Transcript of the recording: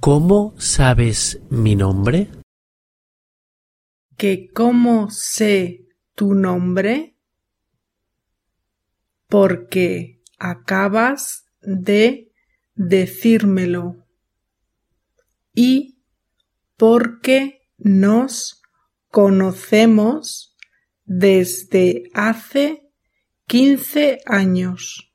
¿Cómo sabes mi nombre? ¿Que cómo sé tu nombre? Porque acabas de decírmelo y porque nos conocemos desde hace quince años.